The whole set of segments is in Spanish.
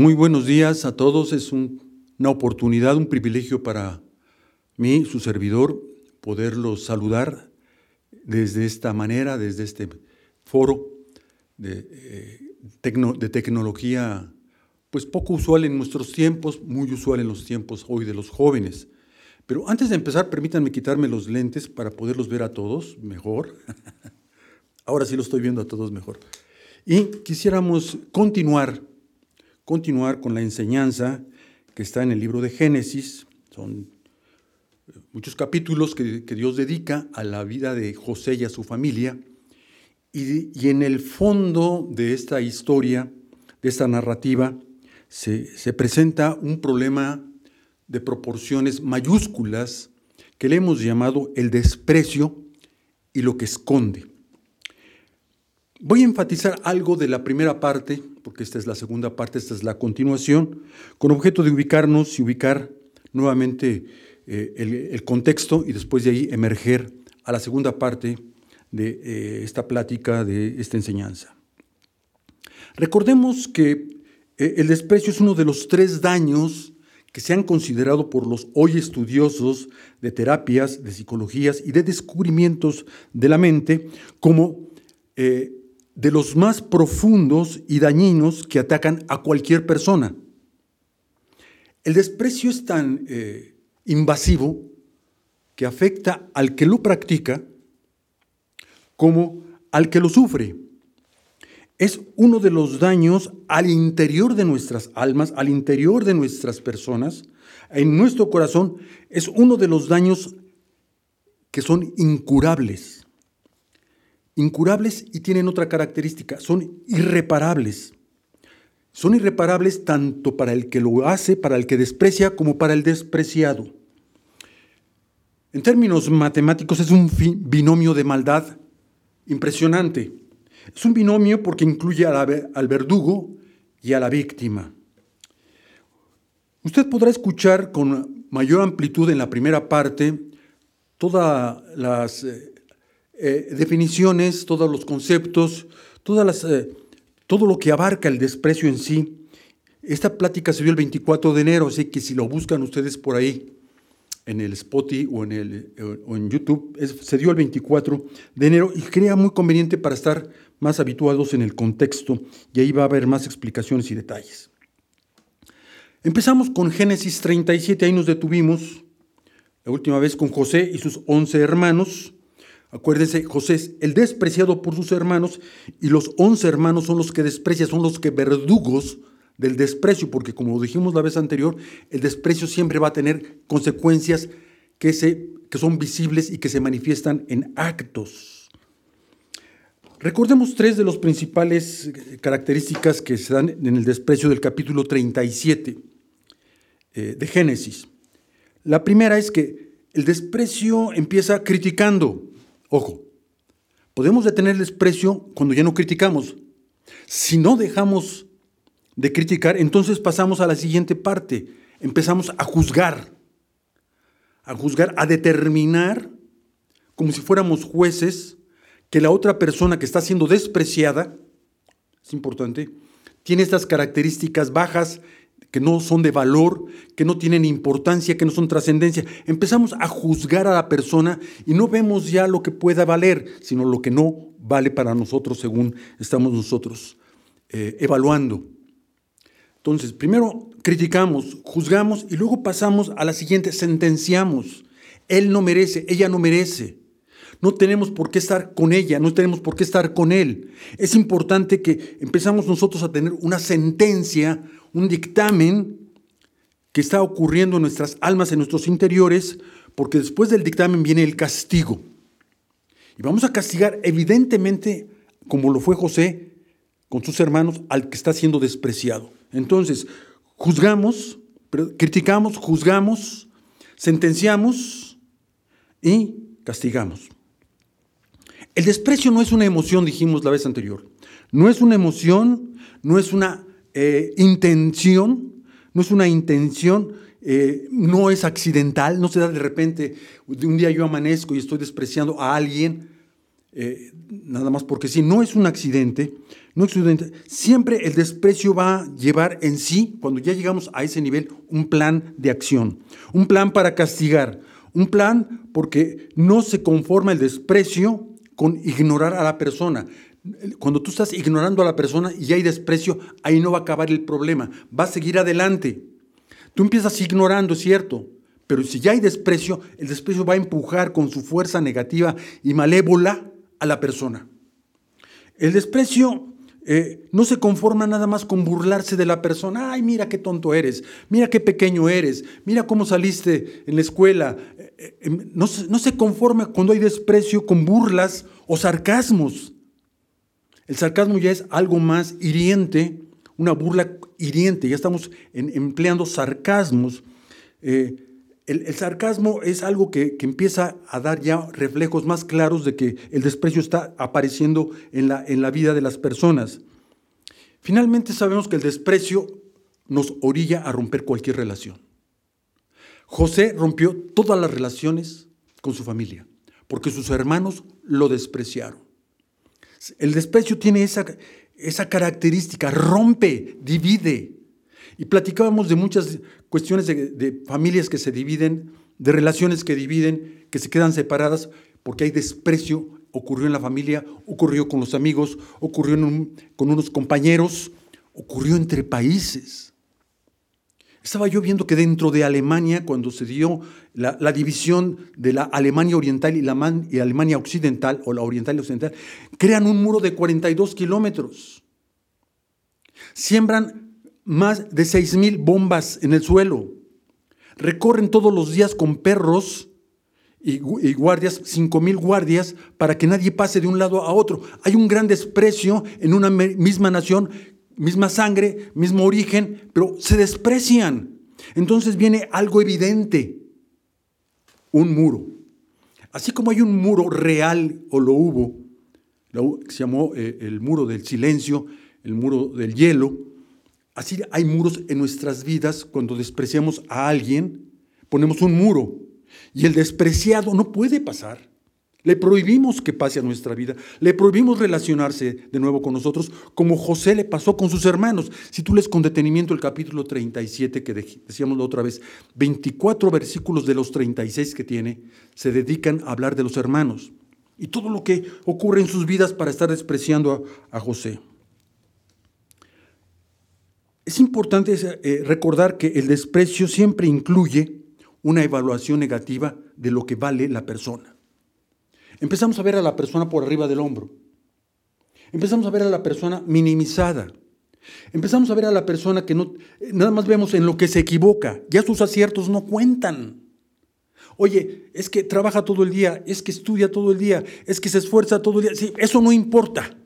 Muy buenos días a todos. Es una oportunidad, un privilegio para mí, su servidor, poderlos saludar desde esta manera, desde este foro de, eh, de tecnología, pues poco usual en nuestros tiempos, muy usual en los tiempos hoy de los jóvenes. Pero antes de empezar, permítanme quitarme los lentes para poderlos ver a todos mejor. Ahora sí lo estoy viendo a todos mejor. Y quisiéramos continuar, continuar con la enseñanza que está en el libro de Génesis. Son eh, muchos capítulos que, Dios dedica a la vida de José y a su familia. Y, en el fondo de esta historia, de esta narrativa, se presenta un problema de proporciones mayúsculas que le hemos llamado el desprecio y lo que esconde. Voy a enfatizar algo de la primera parte, porque esta es la segunda parte, esta es la continuación, con objeto de ubicarnos y ubicar nuevamente eh, el, contexto y después de ahí emerger a la segunda parte de eh, esta plática, de esta enseñanza. Recordemos que eh, el desprecio es uno de los tres daños que se han considerado por los hoy estudiosos de terapias, de psicologías y de descubrimientos de la mente como de los más profundos y dañinos que atacan a cualquier persona. El desprecio es tan eh, invasivo que afecta al que lo practica como al que lo sufre es uno de los daños al interior de nuestras almas, al interior de nuestras personas, en nuestro corazón, es uno de los daños que son incurables. Incurables y tienen otra característica, son irreparables. Son irreparables tanto para el que lo hace, para el que desprecia, como para el despreciado. En términos matemáticos es un binomio de maldad impresionante. Es un binomio porque incluye al verdugo y a la víctima. Usted podrá escuchar con mayor amplitud en la primera parte todas las eh, eh, definiciones, todos los conceptos, todas las, eh, todo lo que abarca el desprecio en sí. Esta plática se dio el 24 de enero, así que si lo buscan ustedes por ahí, en el Spotify o en, el, o en YouTube, se dio el 24 de enero y crea muy conveniente para estar más habituados en el contexto y ahí va a haber más explicaciones y detalles. Empezamos con Génesis 37, ahí nos detuvimos la última vez con José y sus once hermanos. Acuérdense, José es el despreciado por sus hermanos y los once hermanos son los que desprecia, son los que verdugos del desprecio, porque como dijimos la vez anterior, el desprecio siempre va a tener consecuencias que, se, que son visibles y que se manifiestan en actos. Recordemos tres de las principales eh, características que se dan en el desprecio del capítulo 37 eh, de Génesis. La primera es que el desprecio empieza criticando. Ojo, podemos detener el desprecio cuando ya no criticamos. Si no dejamos de criticar, entonces pasamos a la siguiente parte. Empezamos a juzgar, a juzgar, a determinar, como si fuéramos jueces, que la otra persona que está siendo despreciada, es importante, tiene estas características bajas que no son de valor, que no tienen importancia, que no son trascendencia. Empezamos a juzgar a la persona y no vemos ya lo que pueda valer, sino lo que no vale para nosotros según estamos nosotros eh, evaluando. Entonces, primero criticamos, juzgamos y luego pasamos a la siguiente, sentenciamos. Él no merece, ella no merece. No tenemos por qué estar con ella, no tenemos por qué estar con él. Es importante que empezamos nosotros a tener una sentencia, un dictamen que está ocurriendo en nuestras almas, en nuestros interiores, porque después del dictamen viene el castigo. Y vamos a castigar evidentemente, como lo fue José con sus hermanos, al que está siendo despreciado. Entonces, juzgamos, criticamos, juzgamos, sentenciamos y castigamos. El desprecio no es una emoción, dijimos la vez anterior. No es una emoción, no es una eh, intención, no es una intención, eh, no es accidental, no se da de repente, de un día yo amanezco y estoy despreciando a alguien, eh, nada más porque sí, no es un accidente, no excluyente. Siempre el desprecio va a llevar en sí, cuando ya llegamos a ese nivel, un plan de acción, un plan para castigar, un plan porque no se conforma el desprecio con ignorar a la persona. Cuando tú estás ignorando a la persona y hay desprecio, ahí no va a acabar el problema, va a seguir adelante. Tú empiezas ignorando, es cierto, pero si ya hay desprecio, el desprecio va a empujar con su fuerza negativa y malévola a la persona. El desprecio eh, no se conforma nada más con burlarse de la persona. Ay, mira qué tonto eres, mira qué pequeño eres, mira cómo saliste en la escuela. Eh, eh, em, no, no se conforma cuando hay desprecio con burlas o sarcasmos. El sarcasmo ya es algo más hiriente, una burla hiriente. Ya estamos empleando sarcasmos. El, sarcasmo es algo que, empieza a dar ya reflejos más claros de que el desprecio está apareciendo en la, en la vida de las personas. Finalmente sabemos que el desprecio nos orilla a romper cualquier relación. José rompió todas las relaciones con su familia, porque sus hermanos lo despreciaron. El desprecio tiene esa, esa característica, rompe, divide. Y platicábamos de muchas cuestiones de, familias que se dividen, de relaciones que dividen, que se quedan separadas porque hay desprecio, ocurrió en la familia, ocurrió con los amigos, ocurrió con unos compañeros, ocurrió entre países. Estaba yo viendo que dentro de Alemania, cuando se dio la, división de la Alemania Oriental y la y Alemania Occidental, o la Oriental y Occidental, crean un muro de 42 kilómetros. Siembran más de seis mil bombas en el suelo. Recorren todos los días con perros y, guardias, cinco mil guardias, para que nadie pase de un lado a otro. Hay un gran desprecio en una misma nación, misma sangre, mismo origen, pero se desprecian. Entonces viene algo evidente, un muro. Así como hay un muro real, o lo hubo, se llamó eh, el muro del silencio, el muro del hielo, Así hay muros en nuestras vidas cuando despreciamos a alguien, ponemos un muro y el despreciado no puede pasar. Le prohibimos que pase a nuestra vida, le prohibimos relacionarse de nuevo con nosotros, como José le pasó con sus hermanos. Si tú lees con detenimiento el capítulo 37, que decíamos la otra vez, 24 versículos de los 36 que tiene, se dedican a hablar de los hermanos y todo lo que ocurre en sus vidas para estar despreciando a, a José. Es importante eh, recordar que el desprecio siempre incluye una evaluación negativa de lo que vale la persona. Empezamos a ver a la persona por arriba del hombro. Empezamos a ver a la persona minimizada. Empezamos a ver a la persona que no, nada más vemos en lo que se equivoca. Ya sus aciertos no cuentan. Oye, es que trabaja todo el día, es que estudia todo el día, es que se esfuerza todo el día. Eso no importa.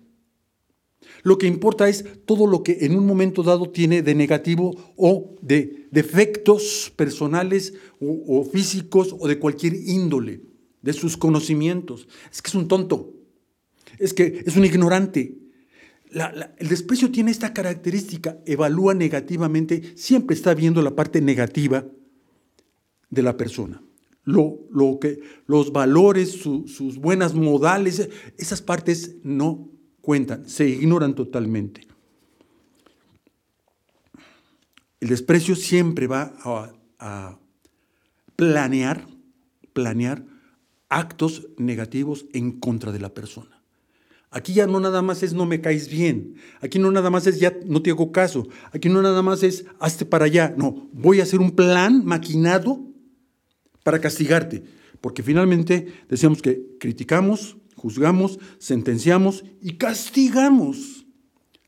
Lo que importa es todo lo que en un momento dado tiene de negativo o de defectos personales o, físicos o de cualquier índole, de sus conocimientos. Es que es un tonto, es que es un ignorante. el desprecio tiene esta característica, evalúa negativamente, siempre está viendo la parte negativa de la persona. Los valores, sus buenas modales, esas partes no cuentan, se ignoran totalmente. El desprecio siempre va a, planear, planear actos negativos en contra de la persona. Aquí ya no nada más es no me caes bien. Aquí no nada más es ya no te hago caso. Aquí no nada más es hazte para allá. No, voy a hacer un plan maquinado para castigarte. Porque finalmente decíamos que criticamos, juzgamos, sentenciamos y castigamos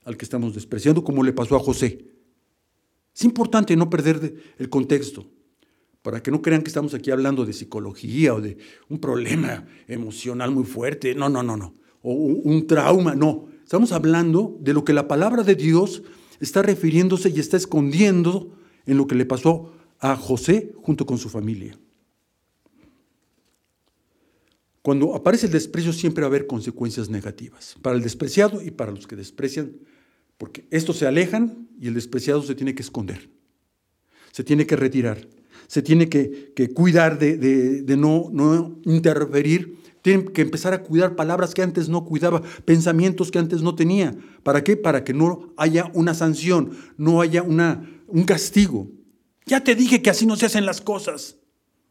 al que estamos despreciando, como le pasó a José. Es importante no perder el contexto, para que no crean que estamos aquí hablando de psicología o de un problema emocional muy fuerte. No, no, no, no. O un trauma, no. Estamos hablando de lo que la palabra de Dios está refiriéndose y está escondiendo en lo que le pasó a José junto con su familia. Cuando aparece el desprecio siempre va a haber consecuencias negativas, para el despreciado y para los que desprecian, porque estos se alejan y el despreciado se tiene que esconder, se tiene que retirar, se tiene que, cuidar de, no, no interferir, Tienen que empezar a cuidar palabras que antes no cuidaba, pensamientos que antes no tenía. ¿Para qué? Para que no haya una sanción, no haya una, un castigo. Ya te dije que así no se hacen las cosas.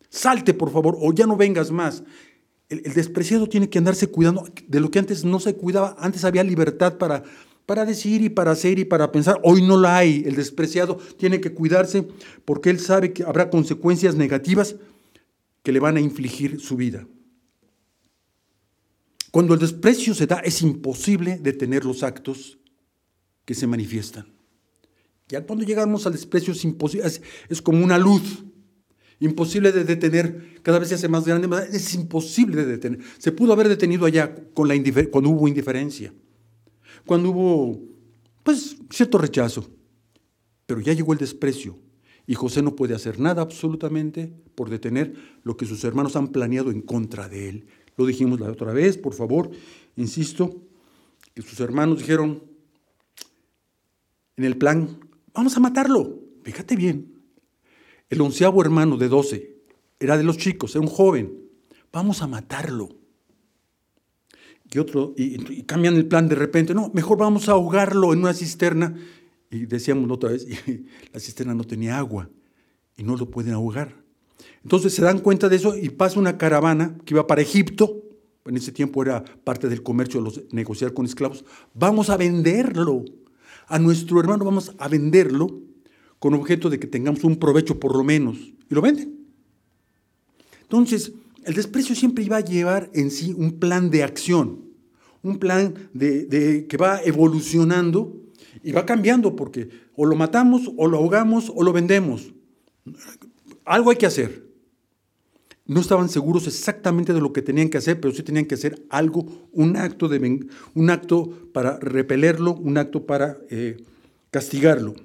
Salte, por favor, o ya no vengas más. El, despreciado tiene que andarse cuidando de lo que antes no se cuidaba. Antes había libertad para, para decir y para hacer y para pensar. Hoy no la hay. El despreciado tiene que cuidarse porque él sabe que habrá consecuencias negativas que le van a infligir su vida. Cuando el desprecio se da, es imposible detener los actos que se manifiestan. Ya cuando llegamos al desprecio es imposible, es, como una luz, imposible de detener, cada vez se hace más grande, es imposible de detener. Se pudo haber detenido allá con la cuando hubo indiferencia, cuando hubo, pues, cierto rechazo, pero ya llegó el desprecio y José no puede hacer nada absolutamente por detener lo que sus hermanos han planeado en contra de él. Lo dijimos la otra vez, por favor, insisto, que sus hermanos dijeron en el plan, vamos a matarlo. Fíjate bien. El onceavo hermano de doce era de los chicos, era un joven. Vamos a matarlo. Y otro, y, cambian el plan de repente, no, mejor vamos a ahogarlo en una cisterna. Y decíamos otra vez, la cisterna no tenía agua y no lo pueden ahogar. Entonces se dan cuenta de eso y pasa una caravana que iba para Egipto. En ese tiempo era parte del comercio, los, negociar con esclavos. Vamos a venderlo a nuestro hermano vamos a venderlo con objeto de que tengamos un provecho por lo menos. Y lo venden. Entonces, el desprecio siempre iba a llevar en sí un plan de acción, un plan de, que va evolucionando y va cambiando porque o lo matamos, o lo ahogamos, o lo vendemos. Algo hay que hacer. No estaban seguros exactamente de lo que tenían que hacer, pero sí tenían que hacer algo, un acto, de, un acto para repelerlo, un acto para eh, castigarlo.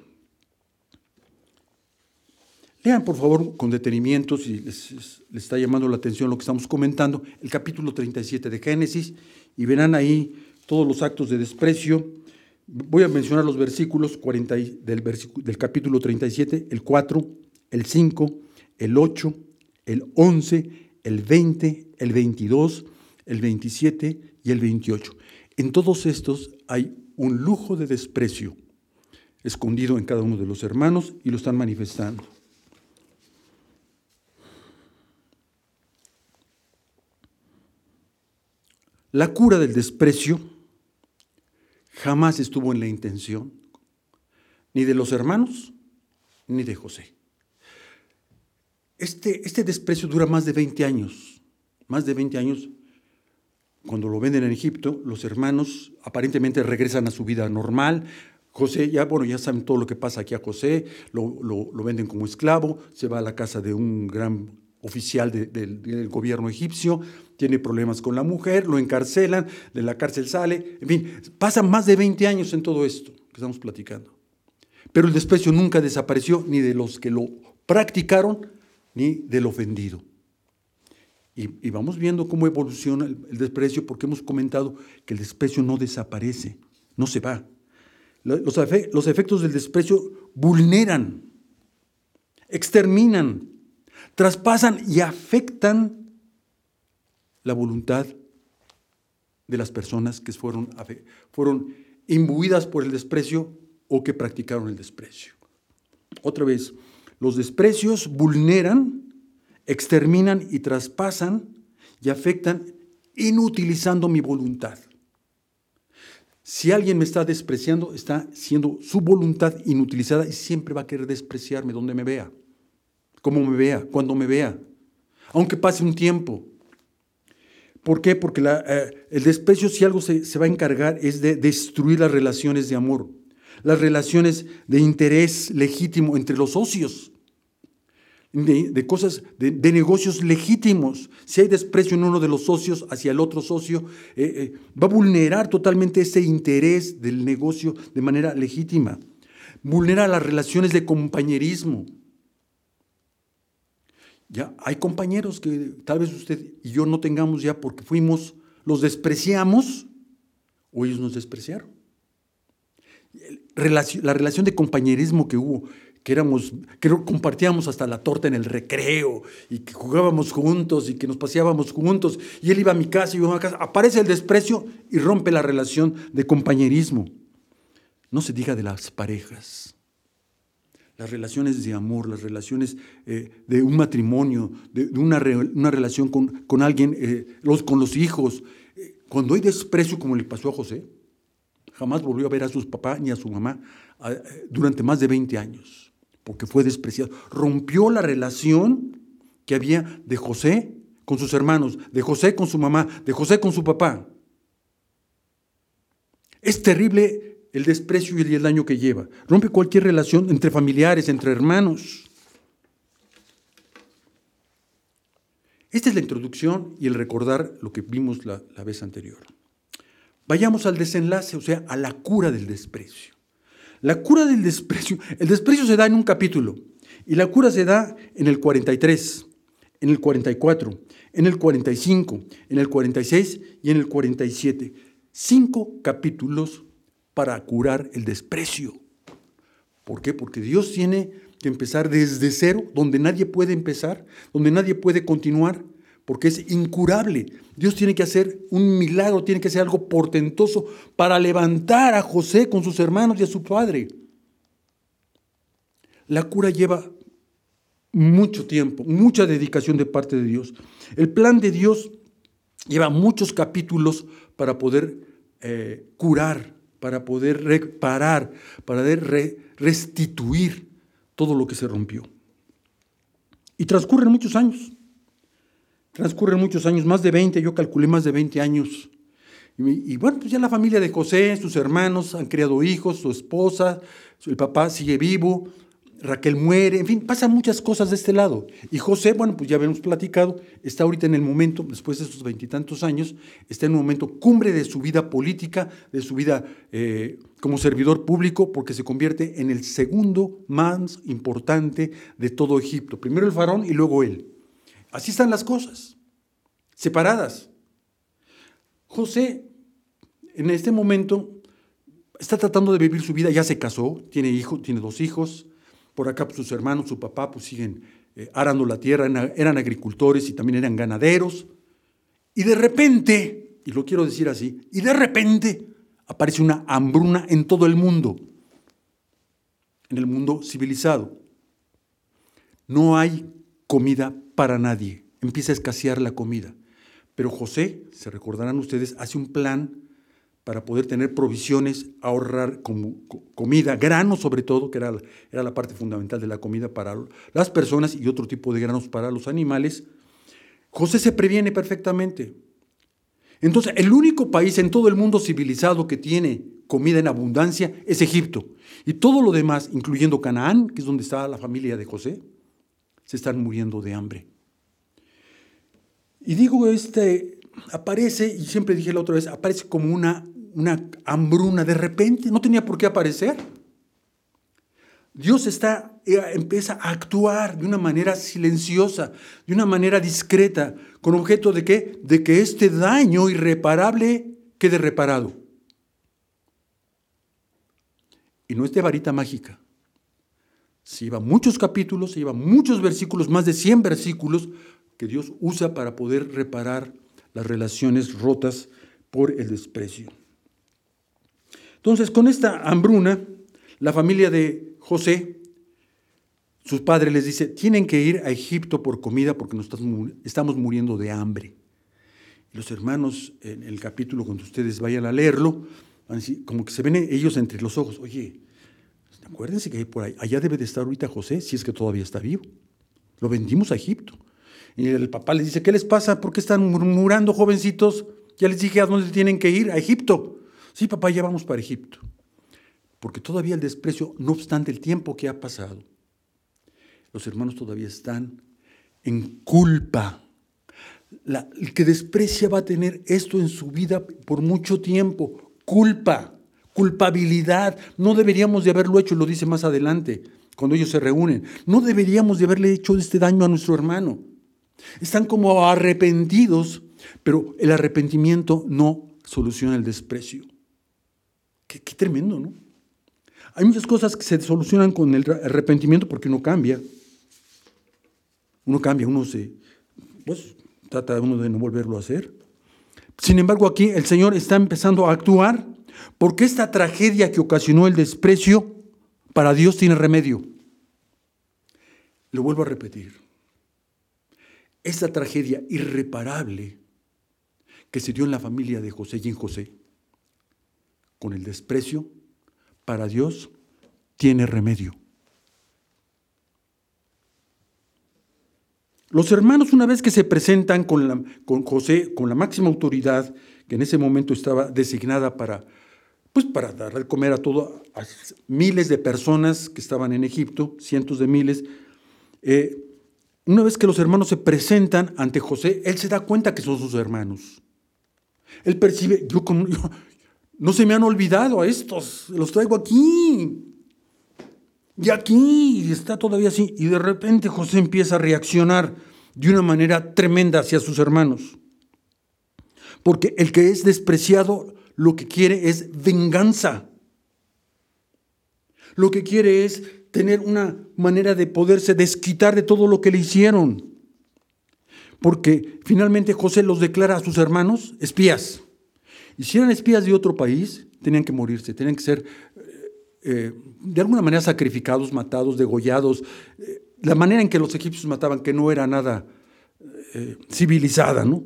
Lean, por favor, con detenimiento, si les, les, está llamando la atención lo que estamos comentando, el capítulo 37 de Génesis, y verán ahí todos los actos de desprecio. Voy a mencionar los versículos 40 del, del capítulo 37, el 4, el 5, el 8, el 11, el 20, el 22, el 27 y el 28. En todos estos hay un lujo de desprecio escondido en cada uno de los hermanos y lo están manifestando. La cura del desprecio jamás estuvo en la intención ni de los hermanos ni de José. Este, este, desprecio dura más de 20 años, más de 20 años. Cuando lo venden en Egipto, los hermanos aparentemente regresan a su vida normal. José, ya, bueno, ya saben todo lo que pasa aquí a José, lo, venden como esclavo, se va a la casa de un gran oficial del gobierno egipcio, tiene problemas con la mujer, lo encarcelan, de la cárcel sale, en fin, pasan más de 20 años en todo esto que estamos platicando. Pero el desprecio nunca desapareció ni de los que lo practicaron, ni del ofendido. Y, vamos viendo cómo evoluciona el, desprecio, porque hemos comentado que el desprecio no desaparece, no se va. Los, los efectos del desprecio vulneran, exterminan, traspasan y afectan la voluntad de las personas que fueron, fueron imbuidas por el desprecio o que practicaron el desprecio. Otra vez, los desprecios vulneran, exterminan y traspasan y afectan inutilizando mi voluntad. Si alguien me está despreciando, está siendo su voluntad inutilizada y siempre va a querer despreciarme donde me vea, como me vea, cuando me vea, aunque pase un tiempo. ¿Por qué? Porque eh, el desprecio, si algo se, se va a encargar, es de destruir las relaciones de amor las relaciones de interés legítimo entre los socios, de, cosas, de, negocios legítimos. Si hay desprecio en uno de los socios hacia el otro socio, eh, eh, va a vulnerar totalmente ese interés del negocio de manera legítima. Vulnera las relaciones de compañerismo. Ya hay compañeros que tal vez usted y yo no tengamos ya porque fuimos, los despreciamos o ellos nos despreciaron la relación de compañerismo que hubo, que éramos, que compartíamos hasta la torta en el recreo y que jugábamos juntos y que nos paseábamos juntos y él iba a mi casa y yo a mi casa, aparece el desprecio y rompe la relación de compañerismo. No se diga de las parejas, las relaciones de amor, las relaciones eh, de un matrimonio, de, una, relación con, alguien, eh, los, con los hijos. Eh, cuando hay desprecio como le pasó a José, jamás volvió a ver a sus papás ni a su mamá durante más de 20 años porque fue despreciado. Rompió la relación que había de José con sus hermanos, de José con su mamá, de José con su papá. Es terrible el desprecio y el daño que lleva. Rompe cualquier relación entre familiares, entre hermanos. Esta es la introducción y el recordar lo que vimos la, vez anterior. Vayamos al desenlace, o sea, a la cura del desprecio. La cura del desprecio, el desprecio se da en un capítulo y la cura se da en el 43, en el 44, en el 45, en el 46 y en el 47. Cinco capítulos para curar el desprecio. ¿Por qué? Porque Dios tiene que empezar desde cero, donde nadie puede empezar, donde nadie puede continuar, porque es incurable. Dios tiene que hacer un milagro, tiene que hacer algo portentoso para levantar a José con sus hermanos y a su padre. La cura lleva mucho tiempo, mucha dedicación de parte de Dios. El plan de Dios lleva muchos capítulos para poder eh, curar, para poder reparar, para poder restituir todo lo que se rompió. Y transcurren muchos años. Transcurren muchos años, más de 20, yo calculé más de 20 años. Y, bueno, pues ya la familia de José, sus hermanos han criado hijos, su esposa, el papá sigue vivo, Raquel muere, en fin, pasan muchas cosas de este lado. Y José, bueno, pues ya habíamos platicado, está ahorita en el momento, después de esos veintitantos años, está en un momento cumbre de su vida política, de su vida eh, como servidor público, porque se convierte en el segundo más importante de todo Egipto. Primero el faraón y luego él. Así están las cosas, separadas. José, en este momento, está tratando de vivir su vida, ya se casó, tiene hijos, tiene dos hijos, por acá pues, sus hermanos, su papá, pues siguen eh, arando la tierra, eran agricultores y también eran ganaderos. Y de repente, y lo quiero decir así, y de repente aparece una hambruna en todo el mundo, en el mundo civilizado. No hay comida para nadie. Empieza a escasear la comida. Pero José, se recordarán ustedes, hace un plan para poder tener provisiones, ahorrar comida, grano sobre todo, que era, era la parte fundamental de la comida para las personas y otro tipo de granos para los animales. José se previene perfectamente. Entonces, el único país en todo el mundo civilizado que tiene comida en abundancia es Egipto. Y todo lo demás, incluyendo Canaán, que es donde está la familia de José, se están muriendo de hambre. Y digo, este aparece, y siempre dije la otra vez, aparece como una, una hambruna de repente, no tenía por qué aparecer. Dios está, eh, empieza a actuar de una manera silenciosa, de una manera discreta, con objeto de qué? De que este daño irreparable quede reparado. Y no es de varita mágica. Se lleva muchos capítulos, se lleva muchos versículos, más de 100 versículos que Dios usa para poder reparar las relaciones rotas por el desprecio. Entonces, con esta hambruna, la familia de José, sus padres les dice, tienen que ir a Egipto por comida porque nos estamos muriendo de hambre. Los hermanos, en el capítulo, cuando ustedes vayan a leerlo, como que se ven ellos entre los ojos, oye, Acuérdense que por ahí, allá debe de estar ahorita José, si es que todavía está vivo. Lo vendimos a Egipto. Y el papá les dice, ¿qué les pasa? ¿Por qué están murmurando, jovencitos? Ya les dije a dónde tienen que ir, a Egipto. Sí, papá, ya vamos para Egipto. Porque todavía el desprecio, no obstante el tiempo que ha pasado, los hermanos todavía están en culpa. el que desprecia va a tener esto en su vida por mucho tiempo, culpa culpabilidad. No deberíamos de haberlo hecho, lo dice más adelante, cuando ellos se reúnen. No deberíamos de haberle hecho este daño a nuestro hermano. Están como arrepentidos, pero el arrepentimiento no soluciona el desprecio. Qué, tremendo, ¿no? Hay muchas cosas que se solucionan con el arrepentimiento porque uno cambia. Uno cambia, uno se, pues, trata uno de no volverlo a hacer. Sin embargo, aquí el Señor está empezando a actuar porque esta tragedia que ocasionó el desprecio para Dios tiene remedio. Lo vuelvo a repetir. Esta tragedia irreparable que se dio en la familia de José y en José, con el desprecio, para Dios tiene remedio. Los hermanos, una vez que se presentan con, con, José, con la máxima autoridad, que en ese momento estaba designada para, pues para dar de comer a todo, a miles de personas que estaban en Egipto, cientos de miles, eh, una vez que los hermanos se presentan ante José, él se da cuenta que son sus hermanos. Él percibe, yo, no se me han olvidado a estos, los traigo aquí. Y aquí está todavía así. Y de repente José empieza a reaccionar de una manera tremenda hacia sus hermanos. Porque el que es despreciado lo que quiere es venganza. Lo que quiere es tener una manera de poderse desquitar de todo lo que le hicieron. Porque finalmente José los declara a sus hermanos espías. Y si eran espías de otro país, tenían que morirse, tenían que ser eh, de alguna manera sacrificados, matados, degollados. Eh, la manera en que los egipcios mataban, que no era nada eh, civilizada, ¿no?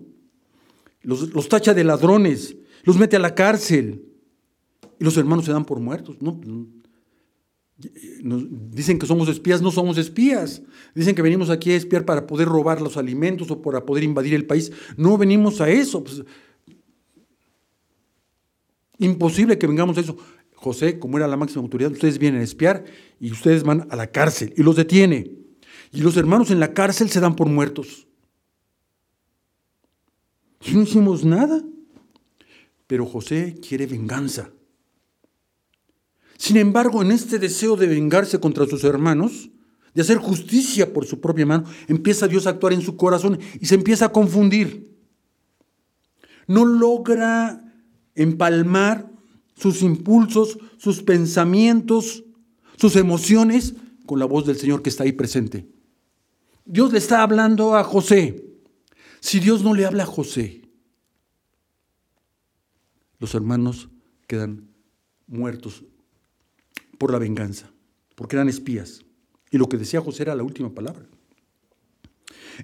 Los, los, tacha de ladrones, los mete a la cárcel. Y los hermanos se dan por muertos. ¿no? Dicen que somos espías, no somos espías. Dicen que venimos aquí a espiar para poder robar los alimentos o para poder invadir el país. No venimos a eso. Pues, imposible que vengamos a eso. José, como era la máxima autoridad, ustedes vienen a espiar y ustedes van a la cárcel y los detiene. Y los hermanos en la cárcel se dan por muertos. Y no hicimos nada. Pero José quiere venganza. Sin embargo, en este deseo de vengarse contra sus hermanos, de hacer justicia por su propia mano, empieza Dios a actuar en su corazón y se empieza a confundir. No logra empalmar sus impulsos, sus pensamientos, sus emociones con la voz del Señor que está ahí presente. Dios le está hablando a José. Si Dios no le habla a José, los hermanos quedan muertos por la venganza, porque eran espías. Y lo que decía José era la última palabra.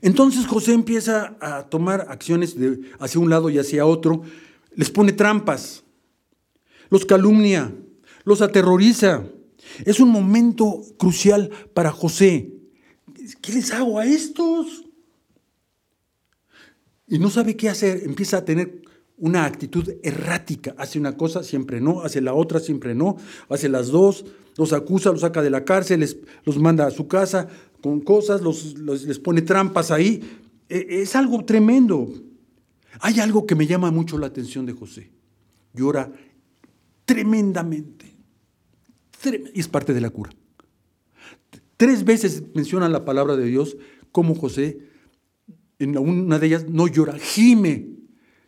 Entonces José empieza a tomar acciones de hacia un lado y hacia otro, les pone trampas, los calumnia, los aterroriza. Es un momento crucial para José. ¿Qué les hago a estos? Y no sabe qué hacer, empieza a tener una actitud errática. Hace una cosa, siempre no, hace la otra, siempre no, hace las dos, los acusa, los saca de la cárcel, les, los manda a su casa con cosas, los, les pone trampas ahí. E, es algo tremendo. Hay algo que me llama mucho la atención de José. Llora tremendamente. Y es parte de la cura. Tres veces menciona la palabra de Dios como José, en una de ellas no llora, gime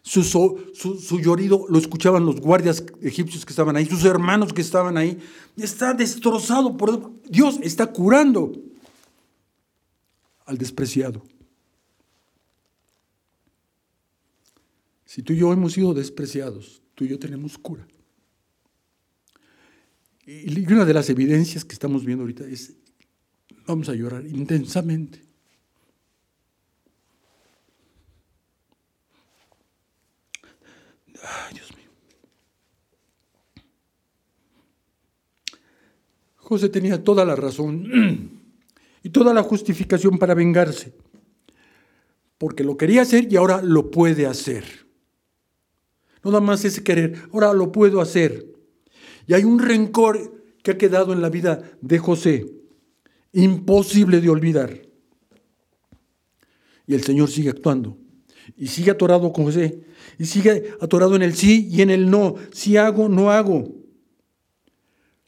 su, su, llorido lo escuchaban los guardias egipcios que estaban ahí, sus hermanos que estaban ahí. Está destrozado por Dios, está curando al despreciado. Si tú y yo hemos sido despreciados, tú y yo tenemos cura. Y una de las evidencias que estamos viendo ahorita es, vamos a llorar intensamente. Ay, Dios mío. José tenía toda la razón y toda la justificación para vengarse, porque lo quería hacer y ahora lo puede hacer. No nada más ese querer, ahora lo puedo hacer. Y hay un rencor que ha quedado en la vida de José, imposible de olvidar. Y el Señor sigue actuando y sigue atorado con José y sigue atorado en el sí y en el no. Si hago, no hago.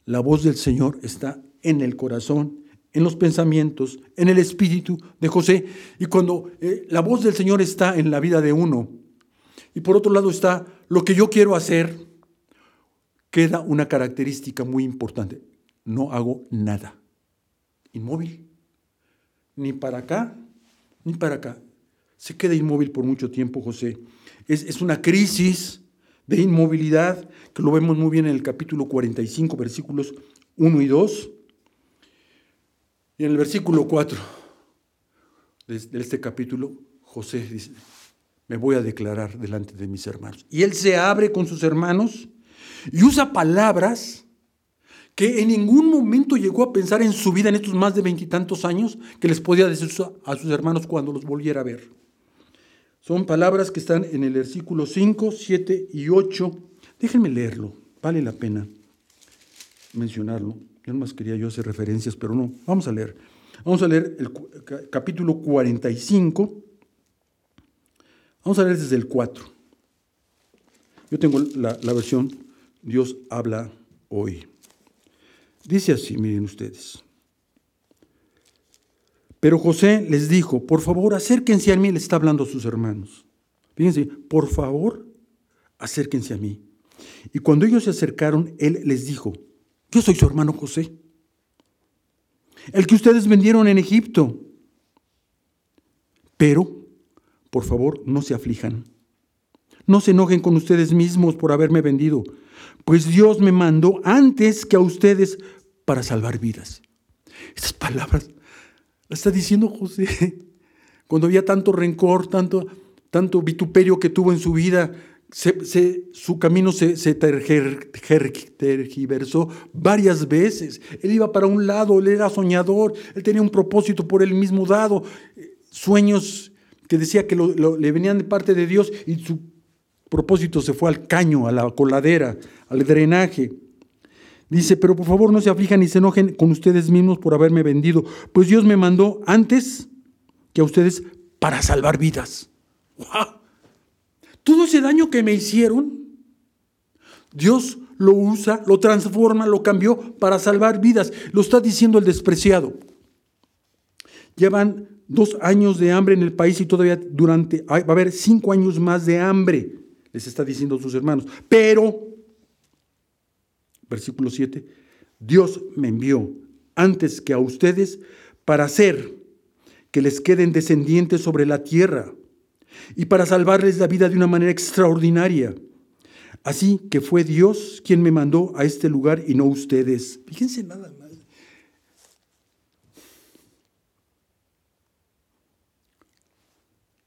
La voz del Señor está en el corazón, en los pensamientos, en el espíritu de José. Y cuando eh, la voz del Señor está en la vida de uno, y por otro lado está lo que yo quiero hacer, queda una característica muy importante. no hago nada. Inmóvil. Ni para acá, ni para acá. Se queda inmóvil por mucho tiempo José. Es, es una crisis de inmovilidad que lo vemos muy bien en el capítulo 45, versículos 1 y 2. Y en el versículo 4 de este capítulo, José dice, me voy a declarar delante de mis hermanos. Y él se abre con sus hermanos y usa palabras que en ningún momento llegó a pensar en su vida en estos más de veintitantos años que les podía decir a sus hermanos cuando los volviera a ver. Son palabras que están en el versículo 5, 7 y 8. Déjenme leerlo, vale la pena mencionarlo. Yo más quería yo hacer referencias, pero no. Vamos a leer. Vamos a leer el capítulo 45. Vamos a leer desde el 4. Yo tengo la, la versión Dios habla hoy. Dice así, miren ustedes. Pero José les dijo, por favor, acérquense a mí, le está hablando a sus hermanos. Fíjense, por favor, acérquense a mí. Y cuando ellos se acercaron, él les dijo, yo soy su hermano José, el que ustedes vendieron en Egipto. Pero, por favor, no se aflijan. No se enojen con ustedes mismos por haberme vendido, pues Dios me mandó antes que a ustedes para salvar vidas. Estas palabras está diciendo José cuando había tanto rencor, tanto, tanto vituperio que tuvo en su vida, su camino se, tergiversó varias veces. Él iba para un lado, él era soñador, él tenía un propósito por él mismo dado, sueños que decía que le venían de parte de Dios y su propósito se fue al caño, a la coladera, al drenaje. Dice, pero por favor no se aflijan ni se enojen con ustedes mismos por haberme vendido, pues Dios me mandó antes que a ustedes para salvar vidas. Todo ese daño que me hicieron, Dios lo usa, lo transforma, lo cambió para salvar vidas. Lo está diciendo el despreciado. Llevan dos años de hambre en el país y todavía durante, va a haber cinco años más de hambre, les está diciendo sus hermanos. Pero, versículo 7, Dios me envió antes que a ustedes para hacer que les queden descendientes sobre la tierra y para salvarles la vida de una manera extraordinaria. Así que fue Dios quien me mandó a este lugar y no ustedes. Fíjense nada más.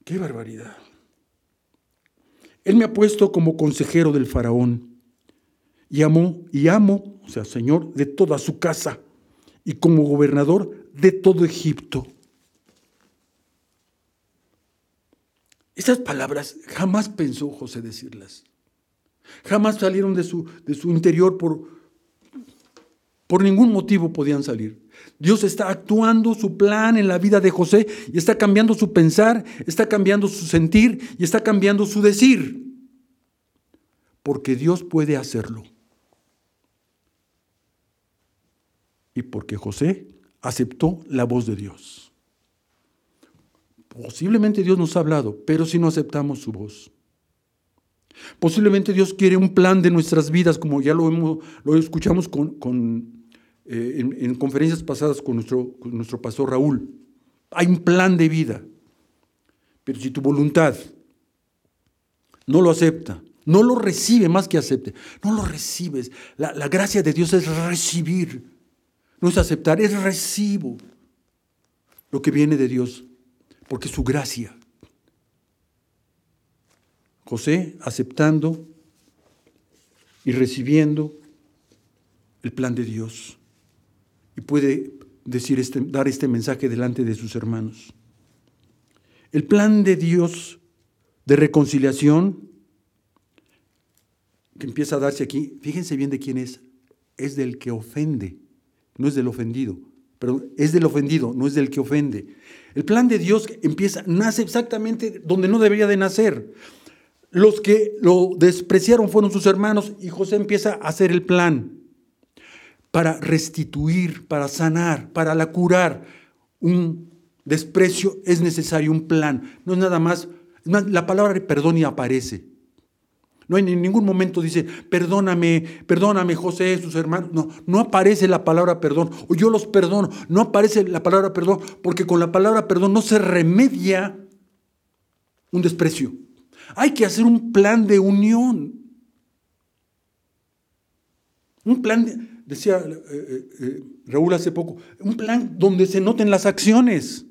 Qué barbaridad. Él me ha puesto como consejero del faraón y amo y amo, o sea, señor de toda su casa y como gobernador de todo Egipto. Estas palabras jamás pensó José decirlas. Jamás salieron de su, de su interior por, por ningún motivo podían salir. Dios está actuando su plan en la vida de José y está cambiando su pensar, está cambiando su sentir y está cambiando su decir. Porque Dios puede hacerlo. Y porque José aceptó la voz de Dios. Posiblemente Dios nos ha hablado, pero si no aceptamos su voz. Posiblemente Dios quiere un plan de nuestras vidas, como ya lo, hemos, lo escuchamos con, eh, en, conferencias pasadas con nuestro, con nuestro pastor Raúl. Hay un plan de vida. Pero si tu voluntad no lo acepta, no lo recibe más que acepte, no lo recibes. La, la gracia de Dios es recibir, no es aceptar, es recibo lo que viene de Dios porque su gracia. José aceptando y recibiendo el plan de Dios y puede decir este, dar este mensaje delante de sus hermanos. El plan de Dios de reconciliación que empieza a darse aquí, fíjense bien de quién es, es del que ofende, no es del ofendido pero es del ofendido, no es del que ofende. El plan de Dios empieza, nace exactamente donde no debería de nacer. Los que lo despreciaron fueron sus hermanos y José empieza a hacer el plan para restituir, para sanar, para la curar. Un desprecio es necesario un plan, no es nada más, la palabra perdón y aparece. No en ningún momento dice, perdóname, perdóname José, sus hermanos. No, no aparece la palabra perdón. O yo los perdono. No aparece la palabra perdón porque con la palabra perdón no se remedia un desprecio. Hay que hacer un plan de unión. Un plan, decía eh, eh, eh, Raúl hace poco, un plan donde se noten las acciones.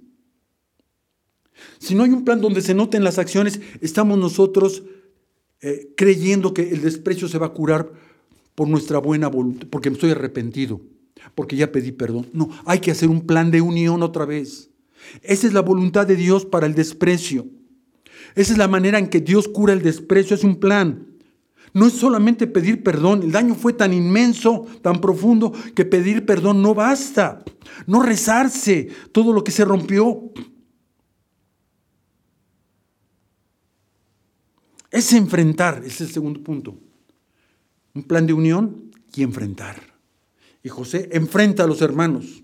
Si no hay un plan donde se noten las acciones, estamos nosotros eh, creyendo que el desprecio se va a curar por nuestra buena voluntad, porque estoy arrepentido, porque ya pedí perdón. No, hay que hacer un plan de unión otra vez. Esa es la voluntad de Dios para el desprecio. Esa es la manera en que Dios cura el desprecio, es un plan. No es solamente pedir perdón, el daño fue tan inmenso, tan profundo, que pedir perdón no basta. No rezarse todo lo que se rompió. Es enfrentar, es el segundo punto. Un plan de unión y enfrentar. Y José enfrenta a los hermanos.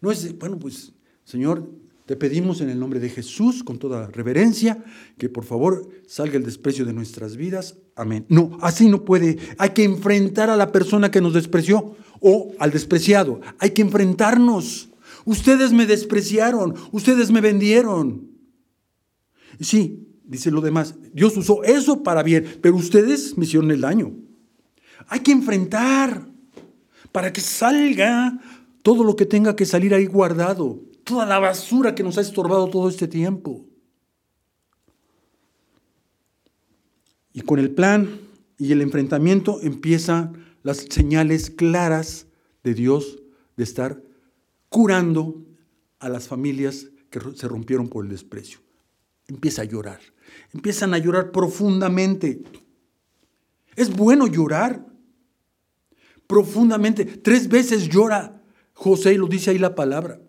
No es, bueno, pues, Señor, te pedimos en el nombre de Jesús, con toda reverencia, que por favor salga el desprecio de nuestras vidas. Amén. No, así no puede. Hay que enfrentar a la persona que nos despreció o al despreciado. Hay que enfrentarnos. Ustedes me despreciaron, ustedes me vendieron. Sí, dice lo demás, Dios usó eso para bien, pero ustedes me hicieron el daño. Hay que enfrentar para que salga todo lo que tenga que salir ahí guardado, toda la basura que nos ha estorbado todo este tiempo. Y con el plan y el enfrentamiento empiezan las señales claras de Dios de estar curando a las familias que se rompieron por el desprecio empieza a llorar. Empiezan a llorar profundamente. Es bueno llorar profundamente. Tres veces llora José y lo dice ahí la palabra.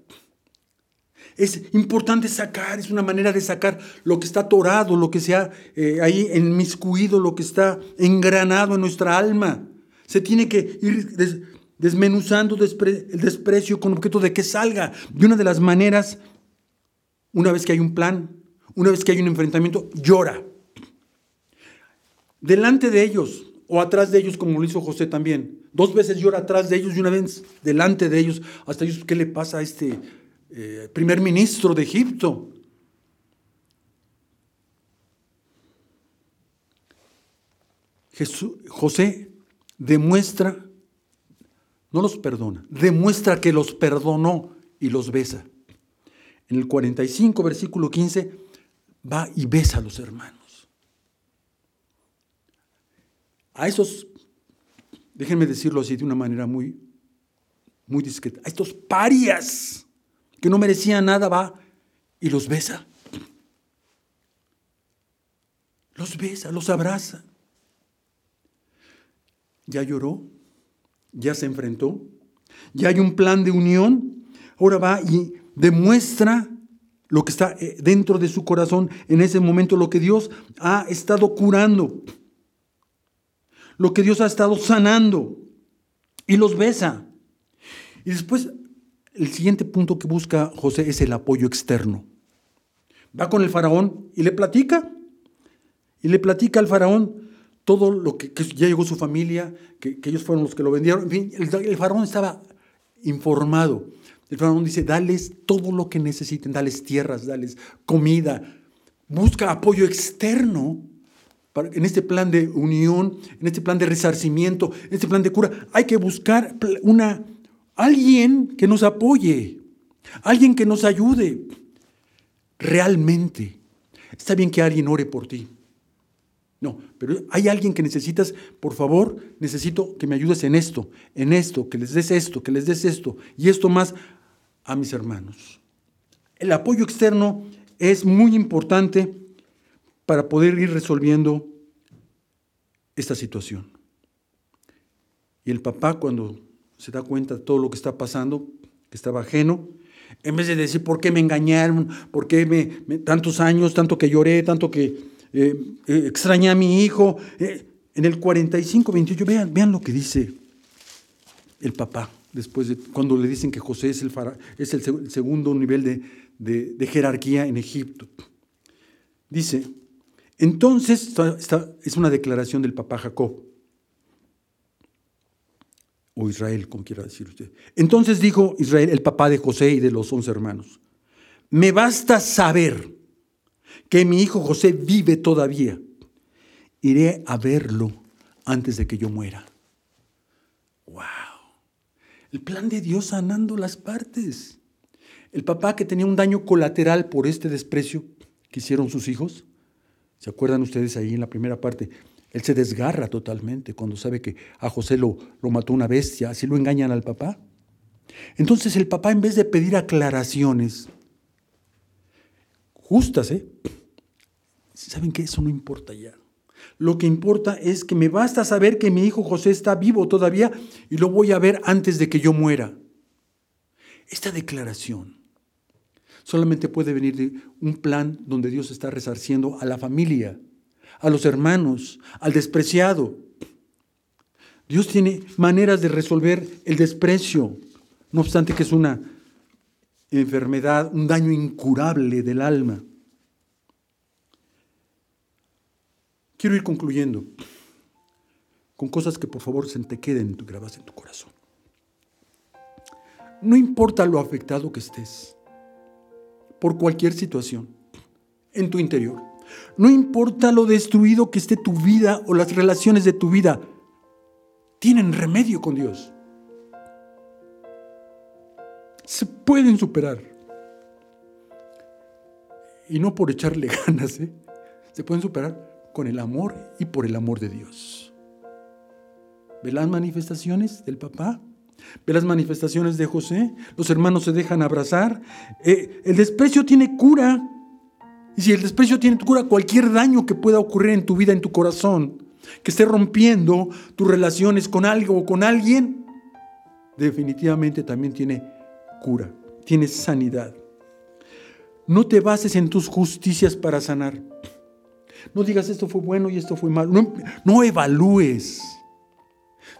Es importante sacar, es una manera de sacar lo que está atorado, lo que se ha eh, ahí enmiscuido, lo que está engranado en nuestra alma. Se tiene que ir desmenuzando el desprecio con objeto de que salga. Y una de las maneras, una vez que hay un plan, una vez que hay un enfrentamiento, llora. Delante de ellos o atrás de ellos, como lo hizo José también. Dos veces llora atrás de ellos y una vez delante de ellos. Hasta ellos, ¿qué le pasa a este eh, primer ministro de Egipto? José demuestra, no los perdona, demuestra que los perdonó y los besa. En el 45, versículo 15, va y besa a los hermanos. A esos, déjenme decirlo así de una manera muy, muy discreta, a estos parias que no merecían nada, va y los besa. Los besa, los abraza. Ya lloró, ya se enfrentó, ya hay un plan de unión. Ahora va y demuestra lo que está eh, dentro de su corazón en ese momento, lo que Dios ha estado curando, lo que Dios ha estado sanando y los besa. Y después, el siguiente punto que busca José es el apoyo externo. Va con el faraón y le platica, y le platica al faraón todo lo que, ya llegó su familia, que, ellos fueron los que lo vendieron. En fin, el faraón estaba informado. El faraón dice, dales todo lo que necesiten, dales tierras, dales comida. Busca apoyo externo en este plan de unión, en este plan de resarcimiento, en este plan de cura. Hay que buscar una, alguien que nos apoye, alguien que nos ayude realmente. Está bien que alguien ore por ti. No, pero hay alguien que necesitas, por favor, necesito que me ayudes en esto, en esto, que les des esto, que les des esto y esto más a mis hermanos. El apoyo externo es muy importante para poder ir resolviendo esta situación. Y el papá cuando se da cuenta de todo lo que está pasando, que estaba ajeno, en vez de decir por qué me engañaron, por qué me, tantos años, tanto que lloré, tanto que eh, eh, extrañé a mi hijo, eh, en el 45, 28, vean, vean lo que dice el papá después de cuando le dicen que José es el, es el segundo nivel de, de jerarquía en Egipto. Dice, Entonces, esta, es una declaración del papá Jacob, o Israel, como quiera decir usted. Entonces dijo Israel, el papá de José y de los once hermanos, me basta saber que mi hijo José vive todavía. Iré a verlo antes de que yo muera. ¡Wow! El plan de Dios sanando las partes. El papá que tenía un daño colateral por este desprecio que hicieron sus hijos. ¿Se acuerdan ustedes ahí en la primera parte? Él se desgarra totalmente cuando sabe que a José lo, lo mató una bestia. Así lo engañan al papá. Entonces el papá en vez de pedir aclaraciones, justas, ¿eh? ¿Saben que Eso no importa ya. Lo que importa es que me basta saber que mi hijo José está vivo todavía y lo voy a ver antes de que yo muera. Esta declaración solamente puede venir de un plan donde Dios está resarciendo a la familia, a los hermanos, al despreciado. Dios tiene maneras de resolver el desprecio, no obstante que es una enfermedad, un daño incurable del alma. Quiero ir concluyendo con cosas que por favor se te queden grabadas en tu corazón. No importa lo afectado que estés por cualquier situación en tu interior. No importa lo destruido que esté tu vida o las relaciones de tu vida, tienen remedio con Dios. Se pueden superar. Y no por echarle ganas, ¿eh? se pueden superar con el amor y por el amor de Dios. ¿Ve las manifestaciones del papá? ¿Ve las manifestaciones de José? Los hermanos se dejan abrazar. Eh, el desprecio tiene cura. Y si el desprecio tiene cura, cualquier daño que pueda ocurrir en tu vida, en tu corazón, que esté rompiendo tus relaciones con algo o con alguien, definitivamente también tiene cura, tiene sanidad. No te bases en tus justicias para sanar. No digas esto fue bueno y esto fue malo. No, evalúes.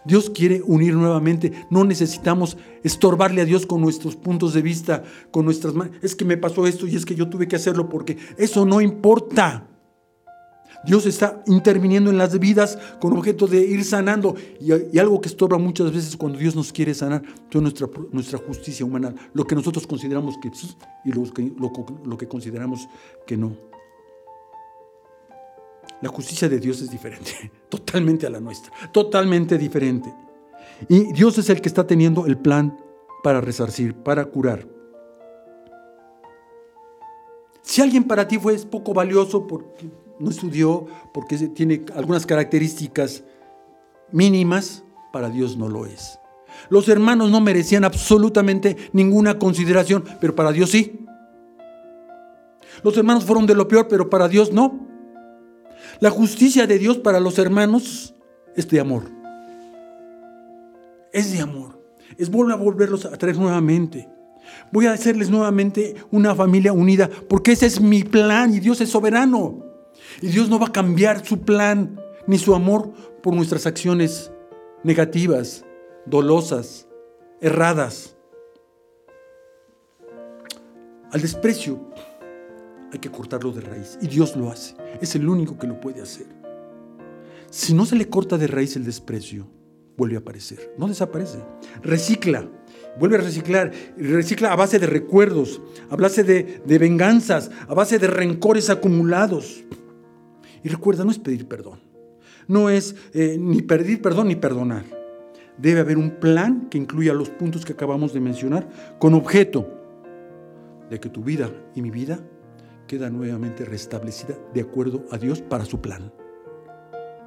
Dios quiere unir nuevamente. No necesitamos estorbarle a Dios con nuestros puntos de vista, con nuestras manos. Es que me pasó esto y es que yo tuve que hacerlo porque eso no importa. Dios está interviniendo en las vidas con objeto de ir sanando. Y, algo que estorba muchas veces cuando Dios nos quiere sanar, nuestra, nuestra justicia humana, lo que nosotros consideramos que sí y lo que consideramos que no. La justicia de Dios es diferente, totalmente a la nuestra, totalmente diferente. Y Dios es el que está teniendo el plan para resarcir, para curar. Si alguien para ti fue poco valioso porque no estudió, porque tiene algunas características mínimas, para Dios no lo es. Los hermanos no merecían absolutamente ninguna consideración, pero para Dios sí. Los hermanos fueron de lo peor, pero para Dios no. La justicia de Dios para los hermanos es de amor. Es de amor. Es volver a volverlos a traer nuevamente. Voy a hacerles nuevamente una familia unida, porque ese es mi plan y Dios es soberano. Y Dios no va a cambiar su plan ni su amor por nuestras acciones negativas, dolosas, erradas. Al desprecio hay que cortarlo de raíz. Y Dios lo hace. Es el único que lo puede hacer. Si no se le corta de raíz el desprecio, vuelve a aparecer. No desaparece. Recicla. Vuelve a reciclar. Recicla a base de recuerdos, a base de, venganzas, a base de rencores acumulados. Y recuerda, no es pedir perdón. No es eh, ni pedir perdón ni perdonar. Debe haber un plan que incluya los puntos que acabamos de mencionar con objeto de que tu vida y mi vida queda nuevamente restablecida de acuerdo a Dios para su plan.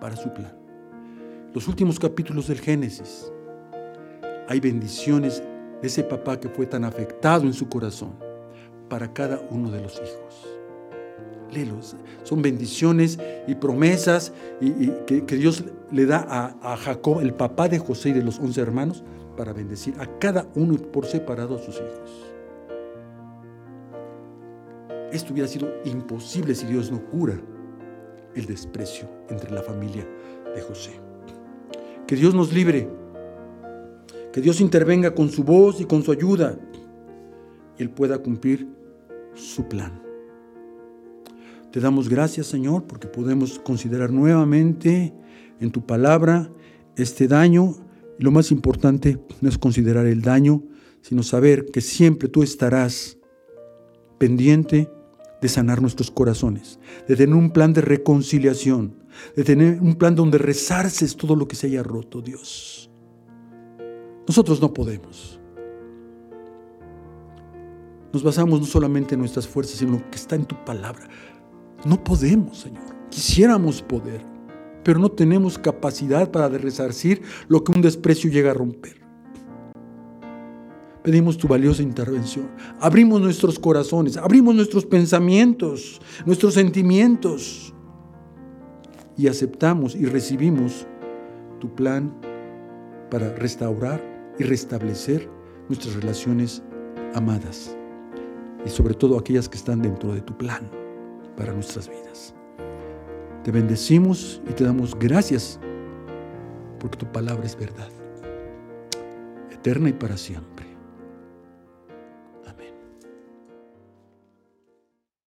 Para su plan. Los últimos capítulos del Génesis. Hay bendiciones de ese papá que fue tan afectado en su corazón para cada uno de los hijos. Léelos. Son bendiciones y promesas y, que, Dios le da a, a Jacob, el papá de José y de los once hermanos, para bendecir a cada uno por separado a sus hijos. Esto hubiera sido imposible si Dios no cura el desprecio entre la familia de José. Que Dios nos libre, que Dios intervenga con su voz y con su ayuda y Él pueda cumplir su plan. Te damos gracias, Señor, porque podemos considerar nuevamente en tu palabra este daño. Y lo más importante no es considerar el daño, sino saber que siempre tú estarás pendiente de sanar nuestros corazones, de tener un plan de reconciliación, de tener un plan donde rezarces todo lo que se haya roto, Dios. Nosotros no podemos. Nos basamos no solamente en nuestras fuerzas, sino en lo que está en tu palabra. No podemos, Señor. Quisiéramos poder, pero no tenemos capacidad para resarcir lo que un desprecio llega a romper. Pedimos tu valiosa intervención. Abrimos nuestros corazones, abrimos nuestros pensamientos, nuestros sentimientos y aceptamos y recibimos tu plan para restaurar y restablecer nuestras relaciones amadas y sobre todo aquellas que están dentro de tu plan para nuestras vidas. Te bendecimos y te damos gracias porque tu palabra es verdad, eterna y para siempre.